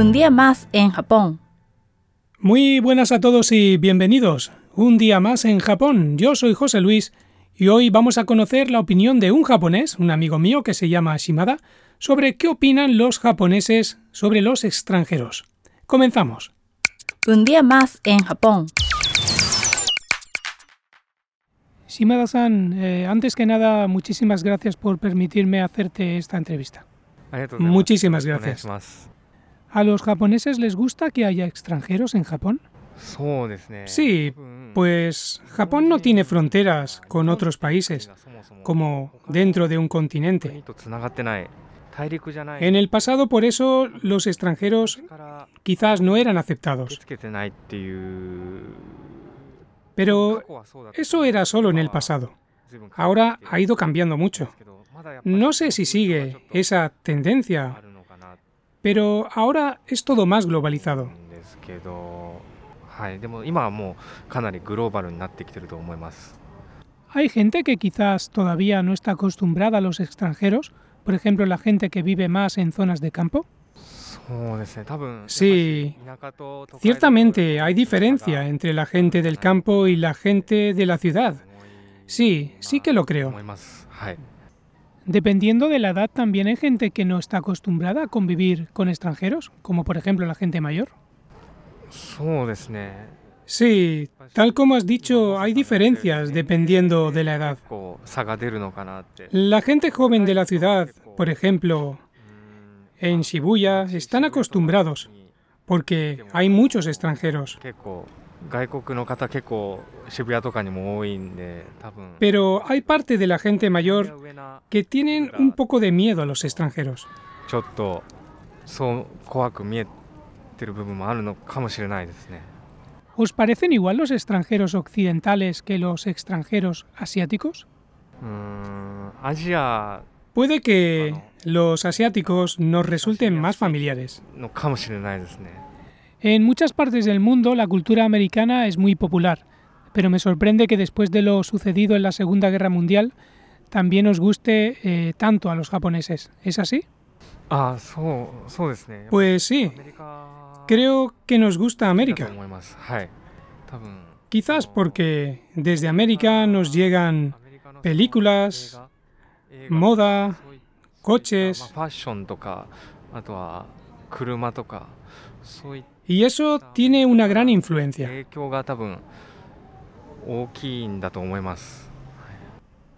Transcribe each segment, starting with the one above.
Un día más en Japón. Muy buenas a todos y bienvenidos. Un día más en Japón. Yo soy José Luis y hoy vamos a conocer la opinión de un japonés, un amigo mío que se llama Shimada, sobre qué opinan los japoneses sobre los extranjeros. Comenzamos. Un día más en Japón. Shimada-san, eh, antes que nada, muchísimas gracias por permitirme hacerte esta entrevista. Muchísimas gracias. ¿A los japoneses les gusta que haya extranjeros en Japón? Sí, pues Japón no tiene fronteras con otros países, como dentro de un continente. En el pasado, por eso, los extranjeros quizás no eran aceptados. Pero eso era solo en el pasado. Ahora ha ido cambiando mucho. No sé si sigue esa tendencia, pero ahora es todo más globalizado. Hay gente que quizás todavía no está acostumbrada a los extranjeros, por ejemplo la gente que vive más en zonas de campo. Sí, ciertamente hay diferencia entre la gente del campo y la gente de la ciudad. Sí, sí que lo creo. Dependiendo de la edad, también hay gente que no está acostumbrada a convivir con extranjeros, como por ejemplo la gente mayor. Sí, tal como has dicho, hay diferencias dependiendo de la edad. La gente joven de la ciudad, por ejemplo, en Shibuya, están acostumbrados, porque hay muchos extranjeros. Pero hay parte de la gente mayor que tienen un poco de miedo a los extranjeros. ¿Os parecen igual los extranjeros occidentales que los extranjeros asiáticos? Puede que los asiáticos nos resulten más familiares. En muchas partes del mundo la cultura americana es muy popular, pero me sorprende que después de lo sucedido en la Segunda Guerra Mundial también os guste eh, tanto a los japoneses. ¿Es así? Pues sí, creo que nos gusta América. Quizás porque desde América nos llegan películas, moda, coches. Y eso tiene una gran influencia.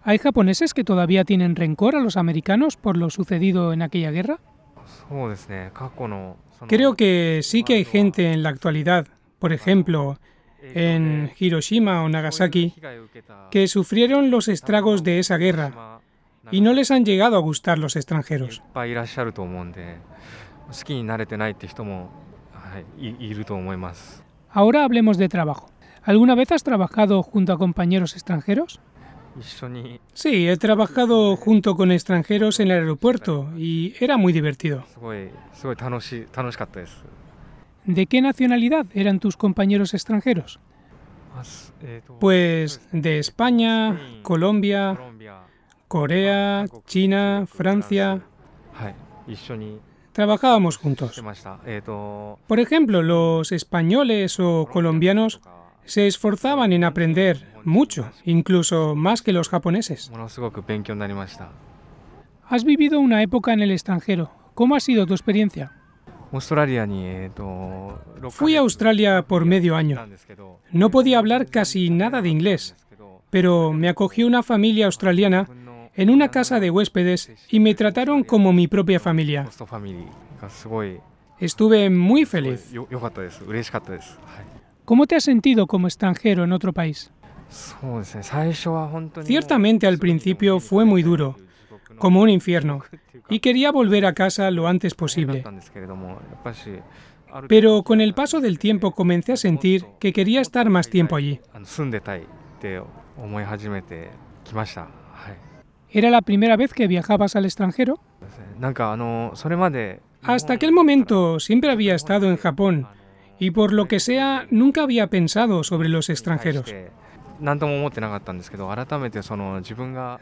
¿Hay japoneses que todavía tienen rencor a los americanos por lo sucedido en aquella guerra? Creo que sí que hay gente en la actualidad, por ejemplo, en Hiroshima o Nagasaki, que sufrieron los estragos de esa guerra y no les han llegado a gustar los extranjeros. Ahora hablemos de trabajo. ¿Alguna vez has trabajado junto a compañeros extranjeros? Sí, he trabajado junto con extranjeros en el aeropuerto y era muy divertido. ¿De qué nacionalidad eran tus compañeros extranjeros? Pues de España, Colombia, Corea, China, Francia. Trabajábamos juntos. Por ejemplo, los españoles o colombianos se esforzaban en aprender mucho, incluso más que los japoneses. Has vivido una época en el extranjero. ¿Cómo ha sido tu experiencia? Fui a Australia por medio año. No podía hablar casi nada de inglés, pero me acogió una familia australiana en una casa de huéspedes y me trataron como mi propia familia. Estuve muy feliz. ¿Cómo te has sentido como extranjero en otro país? Ciertamente al principio fue muy duro, como un infierno, y quería volver a casa lo antes posible. Pero con el paso del tiempo comencé a sentir que quería estar más tiempo allí. ¿Era la primera vez que viajabas al extranjero? Hasta aquel momento siempre había estado en Japón y por lo que sea nunca había pensado sobre los extranjeros.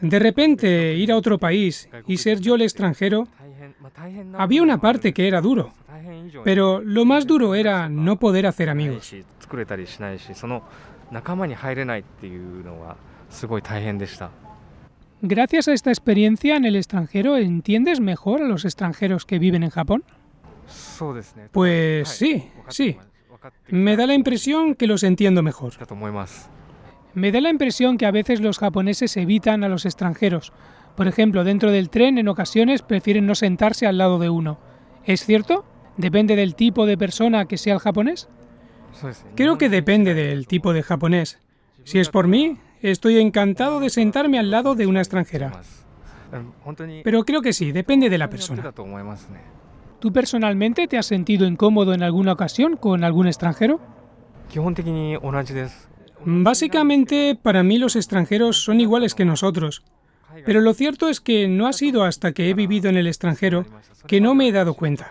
De repente ir a otro país y ser yo el extranjero, había una parte que era duro. Pero lo más duro era no poder hacer amigos. Gracias a esta experiencia en el extranjero, ¿entiendes mejor a los extranjeros que viven en Japón? Pues sí, sí. Me da la impresión que los entiendo mejor. Me da la impresión que a veces los japoneses evitan a los extranjeros. Por ejemplo, dentro del tren en ocasiones prefieren no sentarse al lado de uno. ¿Es cierto? ¿Depende del tipo de persona que sea el japonés? Creo que depende del tipo de japonés. Si es por mí, estoy encantado de sentarme al lado de una extranjera. Pero creo que sí, depende de la persona. ¿Tú personalmente te has sentido incómodo en alguna ocasión con algún extranjero? Básicamente, para mí los extranjeros son iguales que nosotros. Pero lo cierto es que no ha sido hasta que he vivido en el extranjero que no me he dado cuenta.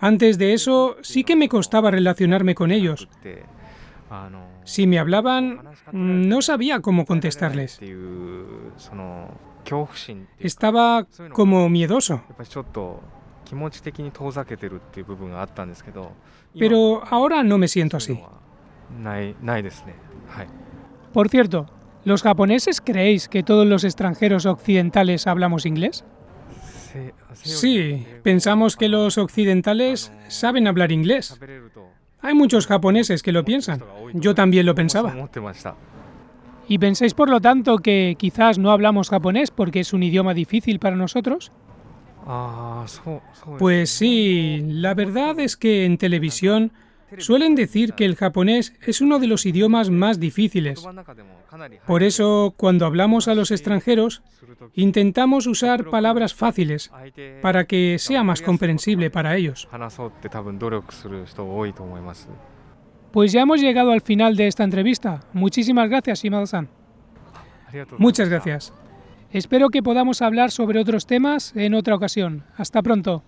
Antes de eso, sí que me costaba relacionarme con ellos. Si me hablaban, no sabía cómo contestarles. Estaba como miedoso. Pero ahora no me siento así. Por cierto, ¿los japoneses creéis que todos los extranjeros occidentales hablamos inglés? Sí, pensamos que los occidentales saben hablar inglés. Hay muchos japoneses que lo piensan. Yo también lo pensaba. ¿Y pensáis por lo tanto que quizás no hablamos japonés porque es un idioma difícil para nosotros? Pues sí, la verdad es que en televisión Suelen decir que el japonés es uno de los idiomas más difíciles. Por eso, cuando hablamos a los extranjeros, intentamos usar palabras fáciles para que sea más comprensible para ellos. Pues ya hemos llegado al final de esta entrevista. Muchísimas gracias, Shimada-san. Muchas gracias. Espero que podamos hablar sobre otros temas en otra ocasión. Hasta pronto.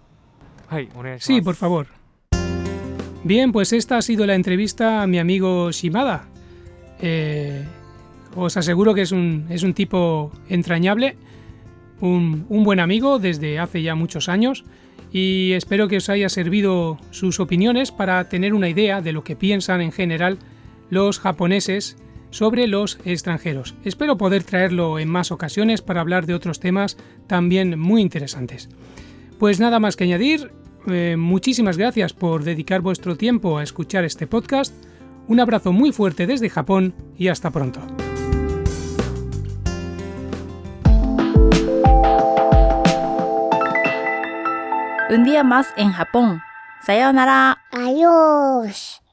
Sí, por favor. Bien, pues esta ha sido la entrevista a mi amigo Shimada. Eh, os aseguro que es un, es un tipo entrañable, un, un, buen amigo desde hace ya muchos años y espero que os haya servido sus opiniones para tener una idea de lo que piensan en general los japoneses sobre los extranjeros. Espero poder traerlo en más ocasiones para hablar de otros temas también muy interesantes. Pues nada más que añadir, eh, muchísimas gracias por dedicar vuestro tiempo a escuchar este podcast. Un abrazo muy fuerte desde Japón y hasta pronto. Un día más en Japón. Sayonara. Adiós.